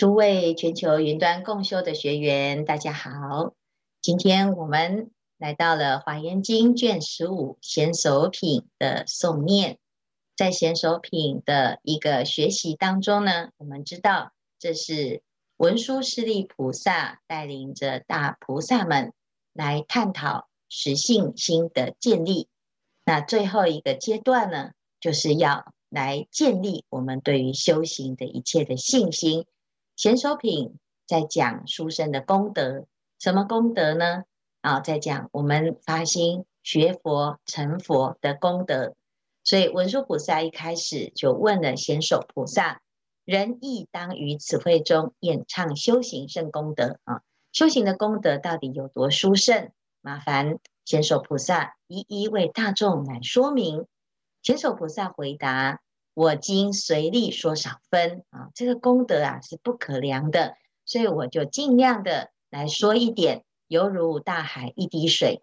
诸位全球云端共修的学员，大家好。今天我们来到了《华严经》卷十五贤首品的诵念。在贤首品的一个学习当中呢，我们知道这是文殊师利菩萨带领着大菩萨们来探讨实性心的建立。那最后一个阶段呢，就是要来建立我们对于修行的一切的信心。贤首品在讲殊胜的功德，什么功德呢？啊，在讲我们发心学佛成佛的功德。所以文殊菩萨一开始就问了贤首菩萨：“人亦当于此会中演唱修行胜功德啊？修行的功德到底有多殊胜？麻烦贤首菩萨一一为大众来说明。”贤首菩萨回答。我今随力说少分啊，这个功德啊是不可量的，所以我就尽量的来说一点，犹如大海一滴水。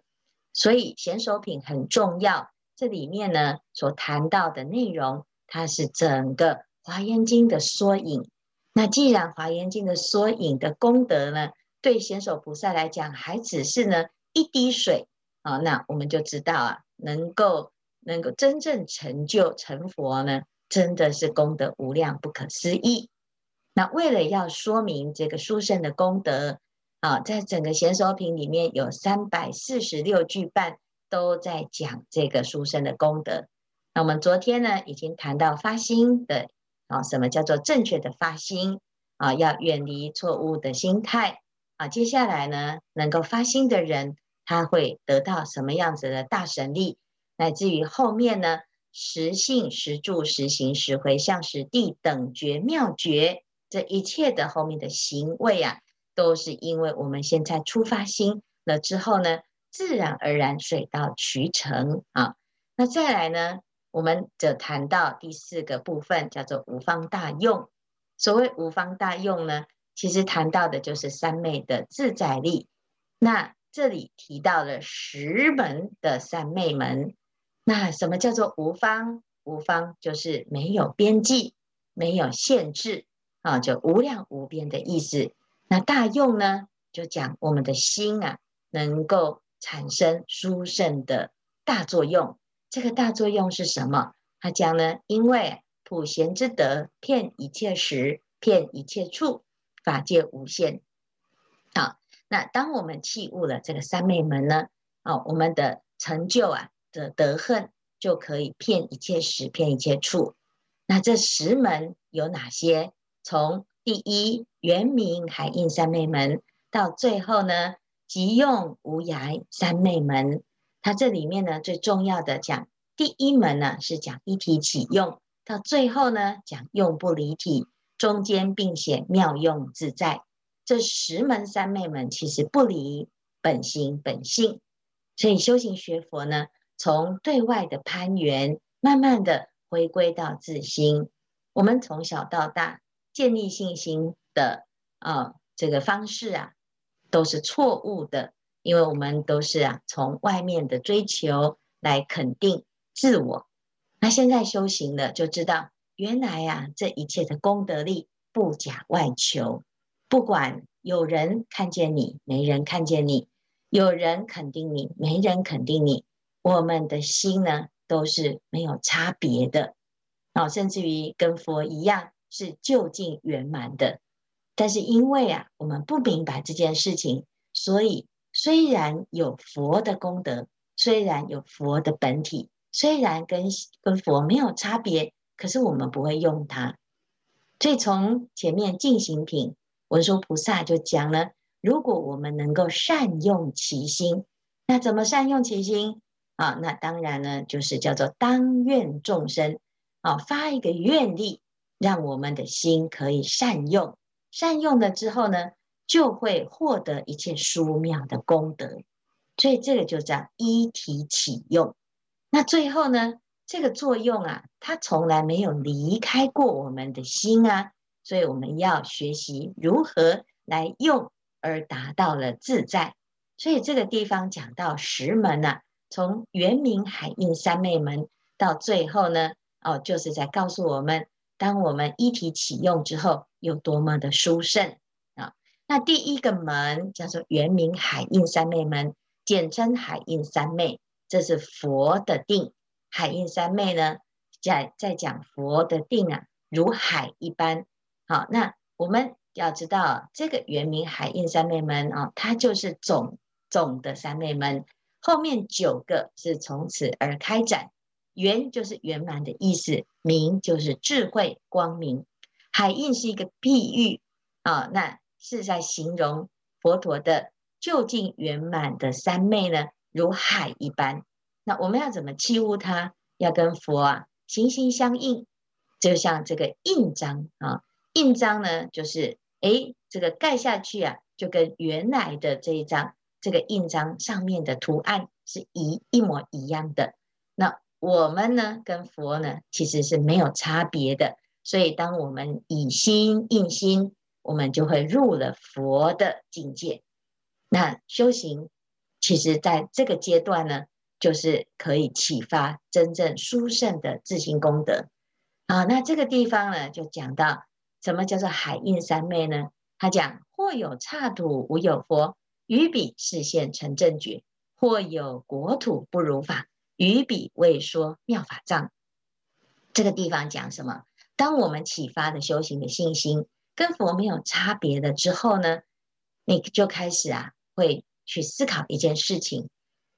所以贤首品很重要，这里面呢所谈到的内容，它是整个华严经的缩影。那既然华严经的缩影的功德呢，对贤首菩萨来讲还只是呢一滴水啊，那我们就知道啊，能够能够真正成就成佛呢。真的是功德无量，不可思议。那为了要说明这个殊胜的功德啊，在整个贤首品里面有三百四十六句半都在讲这个殊胜的功德。那我们昨天呢已经谈到发心的啊，什么叫做正确的发心啊？要远离错误的心态啊。接下来呢，能够发心的人，他会得到什么样子的大神力，乃至于后面呢？实性、实住、实行、实回向、实地等觉妙觉，这一切的后面的行为啊，都是因为我们现在出发心了之后呢，自然而然水到渠成啊。那再来呢，我们则谈到第四个部分，叫做五方大用。所谓五方大用呢，其实谈到的就是三昧的自在力。那这里提到了十门的三昧门。那什么叫做无方？无方就是没有边际、没有限制啊，就无量无边的意思。那大用呢，就讲我们的心啊，能够产生殊胜的大作用。这个大作用是什么？他讲呢，因为普贤之德，遍一切时，遍一切处，法界无限。好，那当我们契悟了这个三昧门呢，哦，我们的成就啊。的德恨就可以骗一切时，骗一切处。那这十门有哪些？从第一圆明海印三昧门到最后呢，即用无涯三昧门。它这里面呢，最重要的讲第一门呢是讲一体起用，到最后呢讲用不离体，中间并显妙用自在。这十门三昧门其实不离本心本性，所以修行学佛呢。从对外的攀援，慢慢的回归到自心。我们从小到大建立信心的啊、呃、这个方式啊，都是错误的，因为我们都是啊从外面的追求来肯定自我。那现在修行了，就知道原来呀、啊、这一切的功德力不假外求，不管有人看见你，没人看见你；有人肯定你，没人肯定你。我们的心呢，都是没有差别的，啊，甚至于跟佛一样是究竟圆满的。但是因为啊，我们不明白这件事情，所以虽然有佛的功德，虽然有佛的本体，虽然跟跟佛没有差别，可是我们不会用它。所以从前面进行品，文殊菩萨就讲了，如果我们能够善用其心，那怎么善用其心？啊，那当然呢，就是叫做当愿众生啊，发一个愿力，让我们的心可以善用，善用了之后呢，就会获得一切殊妙的功德。所以这个就叫一体起用。那最后呢，这个作用啊，它从来没有离开过我们的心啊，所以我们要学习如何来用，而达到了自在。所以这个地方讲到十门啊。从圆明海印三昧门到最后呢，哦，就是在告诉我们当我们一体启用之后，有多么的殊胜啊！那第一个门叫做原名海印三昧门，简称海印三昧，这是佛的定。海印三昧呢，在在讲佛的定啊，如海一般。好，那我们要知道，这个原名海印三昧门啊，它就是总总的三昧门，后面九个是从此而开展。圆就是圆满的意思，明就是智慧光明。海印是一个譬喻啊，那是在形容佛陀的究竟圆满的三昧呢，如海一般。那我们要怎么契悟它？要跟佛啊心心相印，就像这个印章啊，印章呢就是诶，这个盖下去啊，就跟原来的这一张这个印章上面的图案是一一模一样的。那我们呢，跟佛呢，其实是没有差别的。所以，当我们以心印心，我们就会入了佛的境界。那修行，其实在这个阶段呢，就是可以启发真正殊胜的自性功德。啊，那这个地方呢，就讲到什么叫做海印三昧呢？他讲：或有刹土无有佛，于彼示现成正觉；或有国土不如法。于彼未说妙法藏，这个地方讲什么？当我们启发的修行的信心跟佛没有差别了之后呢，你就开始啊，会去思考一件事情。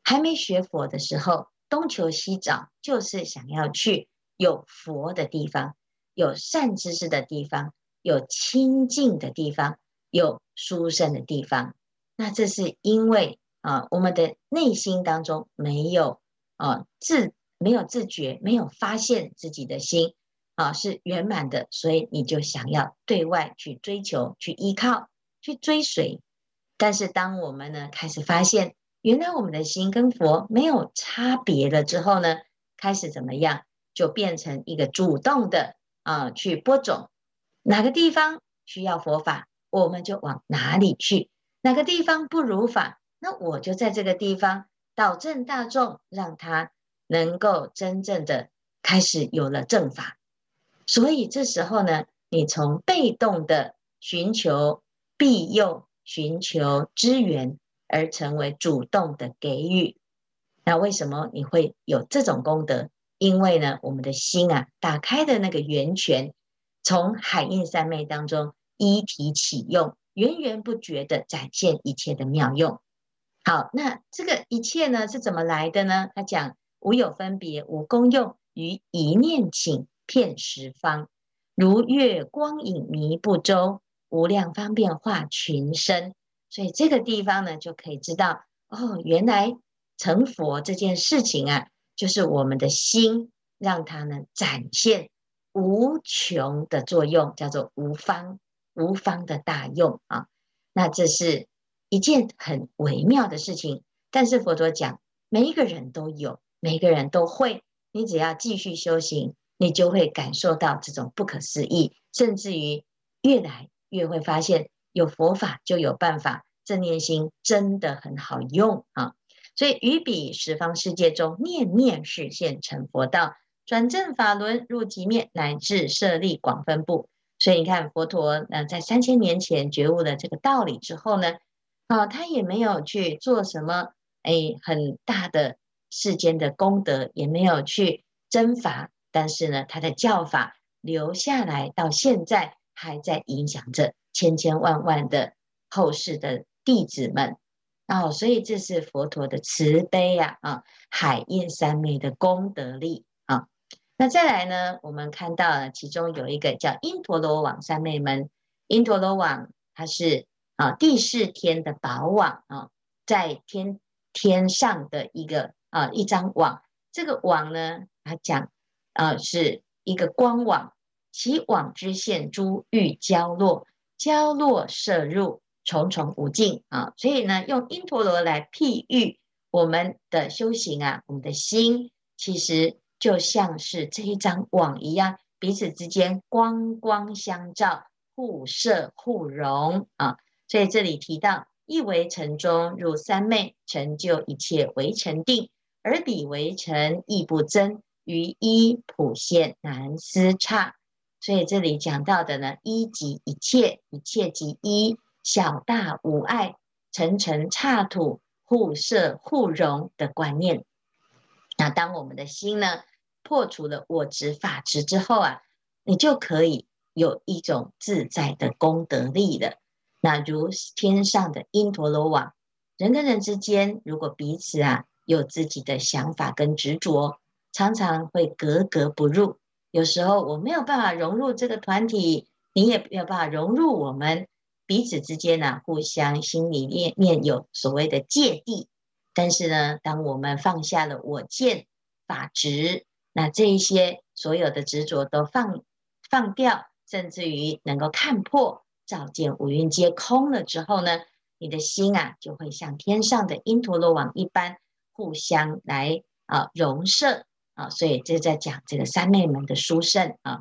还没学佛的时候，东求西找，就是想要去有佛的地方，有善知识的地方，有清净的地方，有殊胜的地方。那这是因为啊，我们的内心当中没有。啊，自没有自觉，没有发现自己的心啊是圆满的，所以你就想要对外去追求、去依靠、去追随。但是当我们呢开始发现，原来我们的心跟佛没有差别了之后呢，开始怎么样？就变成一个主动的啊去播种，哪个地方需要佛法，我们就往哪里去；哪个地方不如法，那我就在这个地方。导正大众，让他能够真正的开始有了正法。所以这时候呢，你从被动的寻求庇佑、寻求支援，而成为主动的给予。那为什么你会有这种功德？因为呢，我们的心啊，打开的那个源泉，从海印三昧当中一体启用，源源不绝的展现一切的妙用。好，那这个一切呢是怎么来的呢？他讲无有分别，无功用，于一念顷遍十方，如月光影迷不周，无量方便化群生。所以这个地方呢，就可以知道哦，原来成佛这件事情啊，就是我们的心让它呢展现无穷的作用，叫做无方无方的大用啊。那这是。一件很微妙的事情，但是佛陀讲，每一个人都有，每一个人都会。你只要继续修行，你就会感受到这种不可思议，甚至于越来越会发现，有佛法就有办法。正念心真的很好用啊！所以于彼十方世界中，念念示现成佛道，转正法轮入极灭，乃至舍利广分布。所以你看，佛陀呢，在三千年前觉悟了这个道理之后呢，啊，他也没有去做什么，哎，很大的世间的功德，也没有去征伐，但是呢，他的教法留下来，到现在还在影响着千千万万的后世的弟子们。哦，所以这是佛陀的慈悲呀，啊，海印三昧的功德力。那再来呢，我们看到了其中有一个叫因陀罗网三昧门，因陀罗网它是。啊，第四天的宝网啊，在天天上的一个啊一张网，这个网呢，它讲啊是一个光网，其网之线珠玉交落，交落射入重重无尽啊，所以呢，用因陀罗来譬喻我们的修行啊，我们的心其实就像是这一张网一样，彼此之间光光相照，互摄互融啊。所以这里提到，一为尘中入三昧，成就一切为尘定，而彼为尘亦不增，于一普现难思差。所以这里讲到的呢，一即一切，一切即一，小大无碍，尘尘刹土，互摄互融的观念。那当我们的心呢，破除了我执法执之后啊，你就可以有一种自在的功德力了。那如天上的因陀罗网，人跟人之间，如果彼此啊有自己的想法跟执着，常常会格格不入。有时候我没有办法融入这个团体，你也没有办法融入我们彼此之间呢、啊，互相心里面面有所谓的芥蒂。但是呢，当我们放下了我见法执，那这一些所有的执着都放放掉，甚至于能够看破。照见五蕴皆空了之后呢，你的心啊就会像天上的因陀罗网一般，互相来啊融摄啊。所以这在讲这个三昧门的殊胜啊。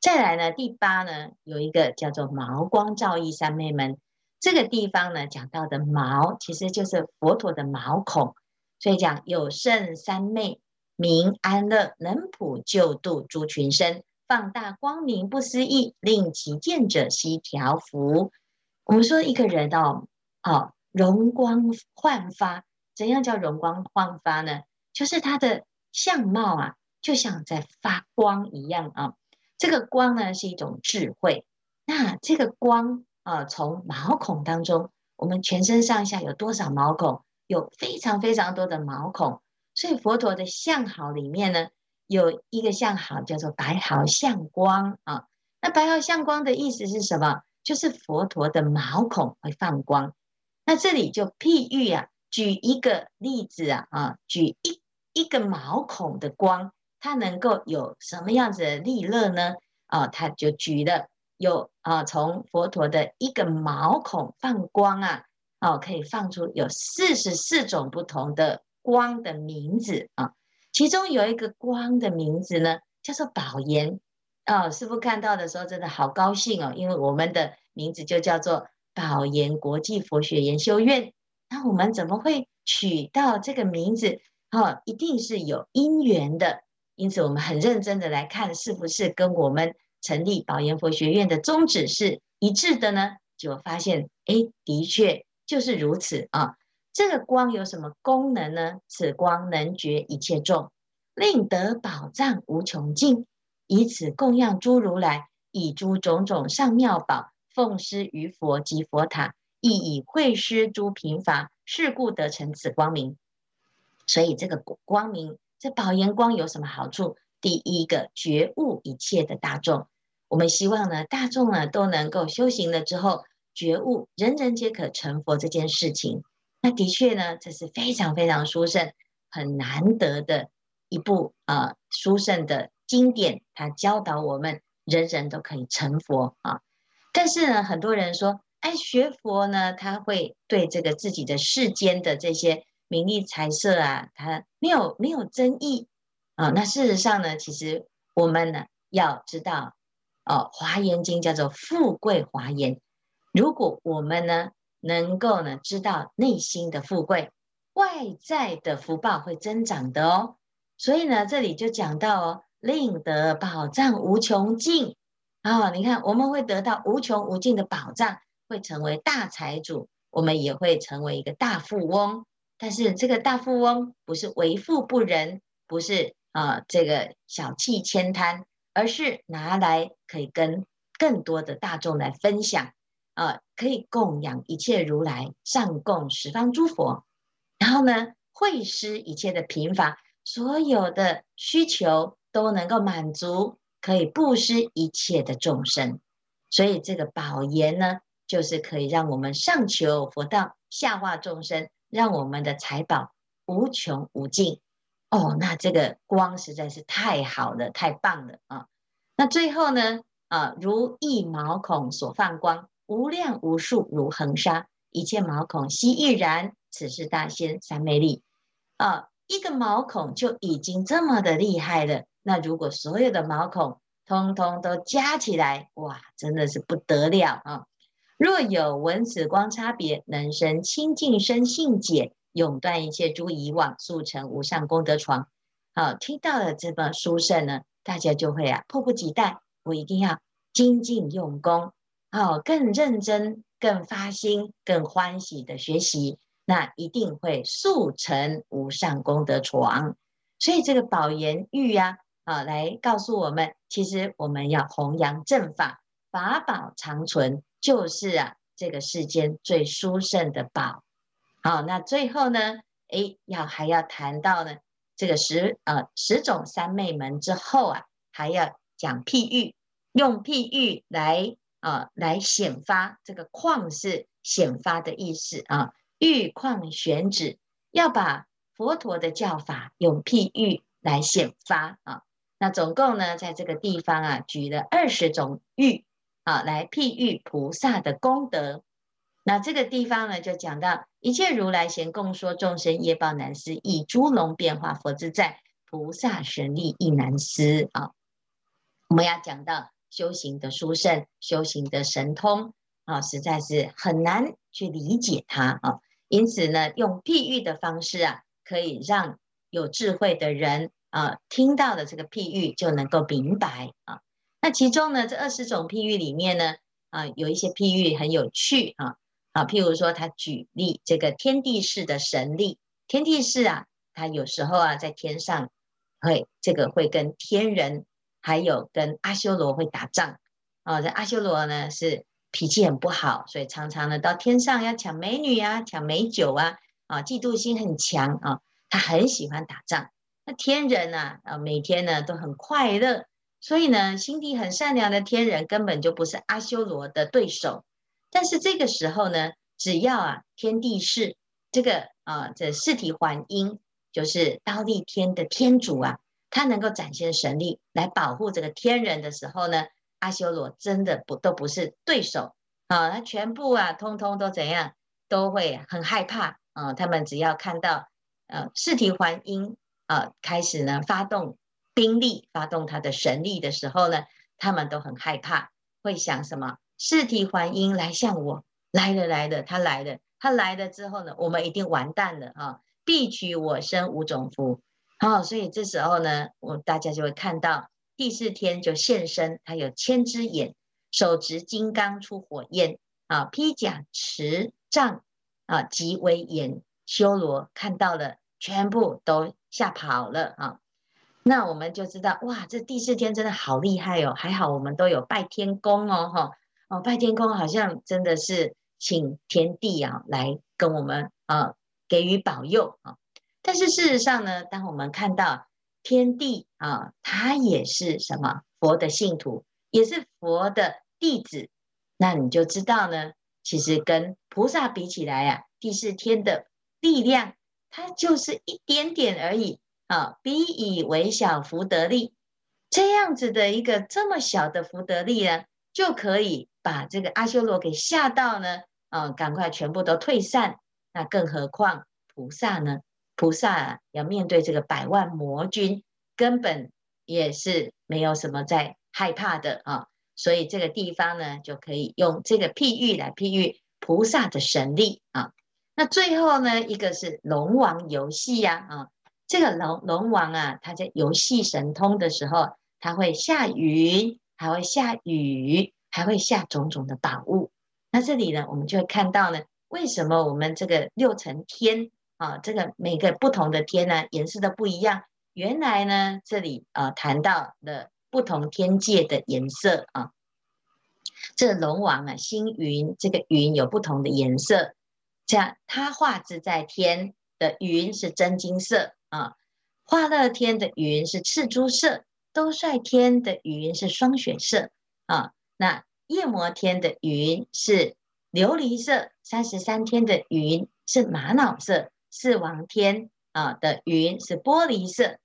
再来呢，第八呢有一个叫做毛光照义三昧门，这个地方呢讲到的毛其实就是佛陀的毛孔，所以讲有胜三昧，名安乐，能普救度诸群生。放大光明不思议，令其见者悉调伏。我们说一个人哦，哦，容光焕发，怎样叫容光焕发呢？就是他的相貌啊，就像在发光一样啊。这个光呢，是一种智慧。那这个光啊，从毛孔当中，我们全身上下有多少毛孔？有非常非常多的毛孔。所以佛陀的相好里面呢，有一个相好叫做白毫相光啊，那白毫相光的意思是什么？就是佛陀的毛孔会放光。那这里就譬喻啊，举一个例子啊啊，举一一个毛孔的光，它能够有什么样子的利乐呢？啊，他就举了有啊，从佛陀的一个毛孔放光啊，哦，可以放出有四十四种不同的光的名字啊。其中有一个光的名字呢，叫做宝岩哦。师傅看到的时候真的好高兴哦，因为我们的名字就叫做宝岩国际佛学研修院。那我们怎么会取到这个名字？哦，一定是有因缘的。因此，我们很认真的来看，是不是跟我们成立宝岩佛学院的宗旨是一致的呢？就发现，哎，的确就是如此啊。这个光有什么功能呢？此光能觉一切众，令得宝藏无穷尽，以此供养诸如来，以诸种种上妙宝奉施于佛及佛塔，亦以会施诸贫乏，是故得成此光明。所以这个光明，这宝严光有什么好处？第一个觉悟一切的大众，我们希望呢，大众呢都能够修行了之后觉悟，人人皆可成佛这件事情。那的确呢，这是非常非常殊胜、很难得的一部啊、呃、殊胜的经典。它教导我们，人人都可以成佛啊。但是呢，很多人说，哎，学佛呢，他会对这个自己的世间的这些名利财色啊，他没有没有争议啊。那事实上呢，其实我们呢要知道，哦，《华严经》叫做富贵华严。如果我们呢，能够呢知道内心的富贵，外在的福报会增长的哦。所以呢，这里就讲到哦，令得宝藏无穷尽啊、你看，我们会得到无穷无尽的宝藏，会成为大财主，我们也会成为一个大富翁。但是这个大富翁不是为富不仁，不是啊、呃、这个小气慳贪，而是拿来可以跟更多的大众来分享。啊，可以供养一切如来，上供十方诸佛，然后呢，会施一切的贫乏，所有的需求都能够满足，可以布施一切的众生。所以这个宝严呢，就是可以让我们上求佛道，下化众生，让我们的财宝无穷无尽。哦，那这个光实在是太好了，太棒了啊！那最后呢，啊，如一毛孔所放光。无量无数如恒沙，一切毛孔悉亦然。此是大仙三昧力啊！一个毛孔就已经这么的厉害了。那如果所有的毛孔通通都加起来，哇，真的是不得了啊！若有闻此光差别，能生清净身性解，永断一切诸以往，速成无上功德床。好，听到了这么殊胜呢，大家就会啊迫不及待我一定要精进用功，哦，更认真、更发心、更欢喜的学习，那一定会速成无上功德床。所以这个宝言玉呀，啊，来告诉我们，其实我们要弘扬正法，法宝长存，就是啊，这个世间最殊胜的宝。好，那最后呢，诶，要还要谈到呢，这个十呃十种三昧门之后啊，还要讲譬喻，用譬喻来啊、来显发这个旷是显发的意思啊，喻旷显指，要把佛陀的教法用譬喻来显发啊。那总共呢，在这个地方啊，举了二十种喻啊，来譬喻菩萨的功德。那这个地方呢，就讲到一切如来贤共说众生业报难思议，诸龙变化佛自在，菩萨神力亦难思啊。我们要讲到修行的殊胜，修行的神通啊，实在是很难去理解它啊。因此呢，用譬喻的方式啊，可以让有智慧的人啊，听到的这个譬喻就能够明白啊。那其中呢，这二十种譬喻里面呢，啊，有一些譬喻很有趣啊。啊，譬如说，他举例这个天帝释的神力，天帝释啊，他有时候啊，在天上会这个会跟天人，还有跟阿修罗会打仗。哦，这阿修罗呢是脾气很不好，所以常常呢到天上要抢美女啊，抢美酒啊，啊，嫉妒心很强啊，他很喜欢打仗。那天人呢，啊，每天呢都很快乐，所以呢，心地很善良的天人根本就不是阿修罗的对手。但是这个时候呢，只要啊天地是这个啊这释提桓因，就是忉利天的天主啊，他能够展现神力来保护这个天人的时候呢，阿修罗真的不都不是对手啊，他全部啊通通都怎样，都会很害怕啊。他们只要看到呃释提桓因啊开始呢发动兵力，发动他的神力的时候呢，他们都很害怕，会想什么？释提桓因来向我来了来了，他来了，他来了之后呢，我们一定完蛋了啊！必取我身无种福，好、哦，所以这时候呢，我大家就会看到第四天就现身，他有千只眼，手执金刚出火焰啊，披甲持杖啊，极威严，修罗看到了，全部都吓跑了啊！那我们就知道哇，这第四天真的好厉害哦，还好我们都有拜天公哦，哈。哦，拜天公好像真的是请天地啊来跟我们啊给予保佑啊，但是事实上呢，当我们看到天地啊，他也是什么佛的信徒，也是佛的弟子，那你就知道呢，其实跟菩萨比起来啊，第四天的力量，它就是一点点而已啊，彼以微小福德力，这样子的一个这么小的福德力呢，就可以。把这个阿修罗给吓到呢，啊，赶快全部都退散。那更何况菩萨呢？菩萨，要面对这个百万魔军，根本也是没有什么在害怕的啊。所以这个地方呢，就可以用这个譬喻来譬喻菩萨的神力啊。那最后呢，一个是龙王游戏呀，啊，这个龙龙王啊，他在游戏神通的时候，他会下云，还会下雨。还会下种种的宝物，那这里呢，我们就会看到呢，为什么我们这个六层天啊，这个每个不同的天呢，颜色都不一样。原来呢，这里啊谈到了不同天界的颜色啊。这龙王啊，星云这个云有不同的颜色，像他化自在天的云是真金色啊，化乐天的云是赤珠色，兜率天的云是双雪色啊。那夜摩天的云是琉璃色，三十三天的云是玛瑙色，四王天啊的云是玻璃色。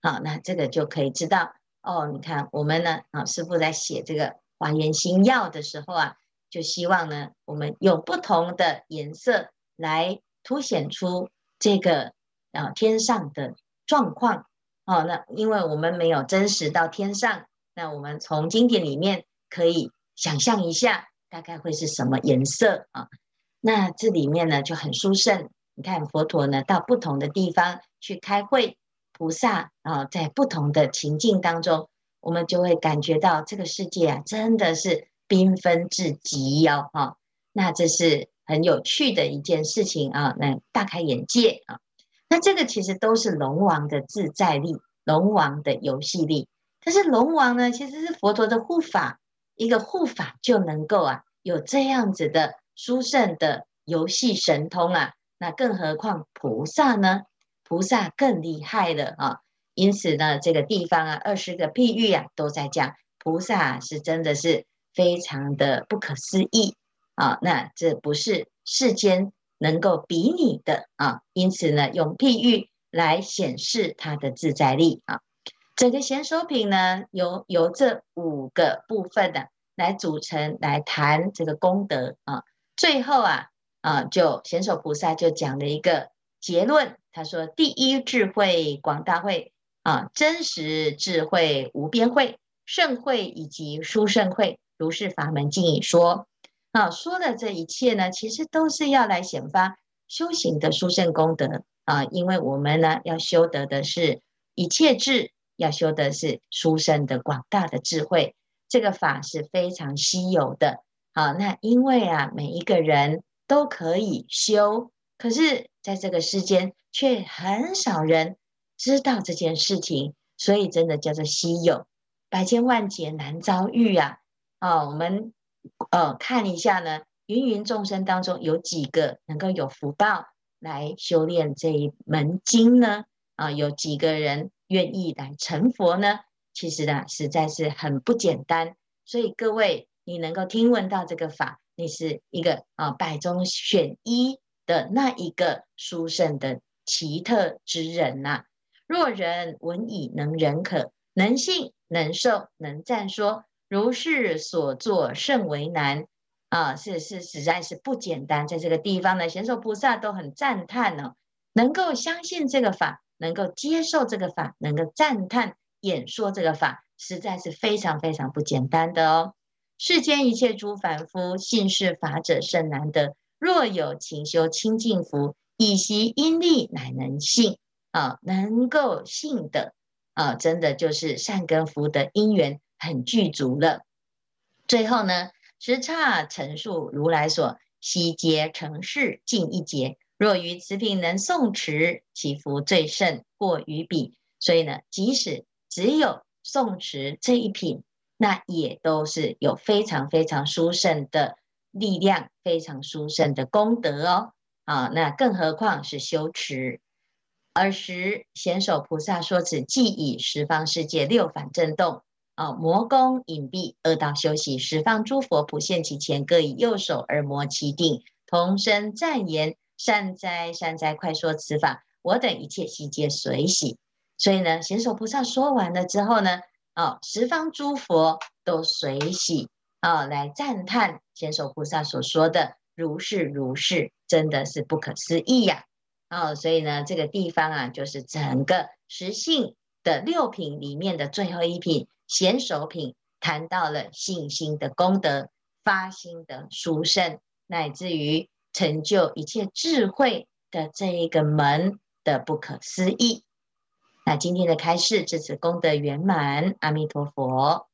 好，那这个就可以知道哦。你看我们呢啊，师父在写这个《华严心要》的时候啊，就希望呢，我们用不同的颜色来凸显出这个啊天上的状况。哦，那因为我们没有真实到天上，那我们从经典里面。可以想象一下，大概会是什么颜色啊？那这里面呢就很殊胜。你看佛陀呢到不同的地方去开会，菩萨啊在不同的情境当中，我们就会感觉到这个世界啊，真的是缤纷至极哦，哈。那这是很有趣的一件事情啊，那大开眼界啊。那这个其实都是龙王的自在力，龙王的游戏力。但是龙王呢，其实是佛陀的护法，一个护法就能够啊，有这样子的殊胜的游戏神通啊。那更何况菩萨呢？菩萨更厉害了啊！因此呢，这个地方啊，二十个譬喻啊，都在讲菩萨是真的是非常的不可思议啊。那这不是世间能够比拟的啊。因此呢，用譬喻来显示他的自在力啊。整个贤手品呢，由由这五个部分的、啊、来组成，来谈这个功德啊。最后啊。啊，就贤手菩萨就讲了一个结论，他说：第一智慧广大会啊，真实智慧无边会，胜会以及殊胜会，如是法门尽已说。啊，说的这一切呢，其实都是要来显发修行的殊胜功德啊，因为我们呢要修得的是一切智，要修的是殊胜的广大的智慧，这个法是非常稀有的。好，那因为啊，每一个人。都可以修，可是在这个世间却很少人知道这件事情，所以真的叫做稀有，百千万劫难遭遇啊！哦，我们呃看一下呢，芸芸众生当中有几个能够有福报来修炼这一门经呢？啊，有几个人愿意来成佛呢？其实呢，实在是很不简单。所以各位，你能够听闻到这个法。你是一个啊，百中选一的那一个殊胜的奇特之人呐、若人闻已能忍可，能信能受能赞说，如是所作甚为难啊！是是，实在是不简单。在这个地方呢，贤手菩萨都很赞叹哦，能够相信这个法，能够接受这个法，能够赞叹演说这个法，实在是非常非常不简单的哦。世间一切诸凡夫，信是法者甚难得。若有勤修清净福，以习因力，乃能信啊，能够信的啊，真的就是善根福德因缘很具足了。最后呢，直刹陈述如来所悉皆成事尽一劫。若于此品能诵持，其福最甚，过于彼。所以呢，即使只有诵持这一品。那也都是有非常非常殊胜的力量，非常殊胜的功德哦。啊，那更何况是修持。尔时贤手菩萨说此，即以十方世界六反震动，啊，魔宫隐蔽恶道修习，十方诸佛普现其前，各以右手而摩其顶，同声赞言：善哉善哉，快说此法，我等一切悉皆随喜。所以呢，贤手菩萨说完了之后呢，哦，十方诸佛都随喜啊、来赞叹贤手菩萨所说的如是如是，真的是不可思议呀！哦，所以呢，这个地方啊，就是整个十信的六品里面的最后一品贤手品，谈到了信心的功德、发心的殊胜，乃至于成就一切智慧的这一个门的不可思议。那今天的开示至此功德圆满，阿弥陀佛。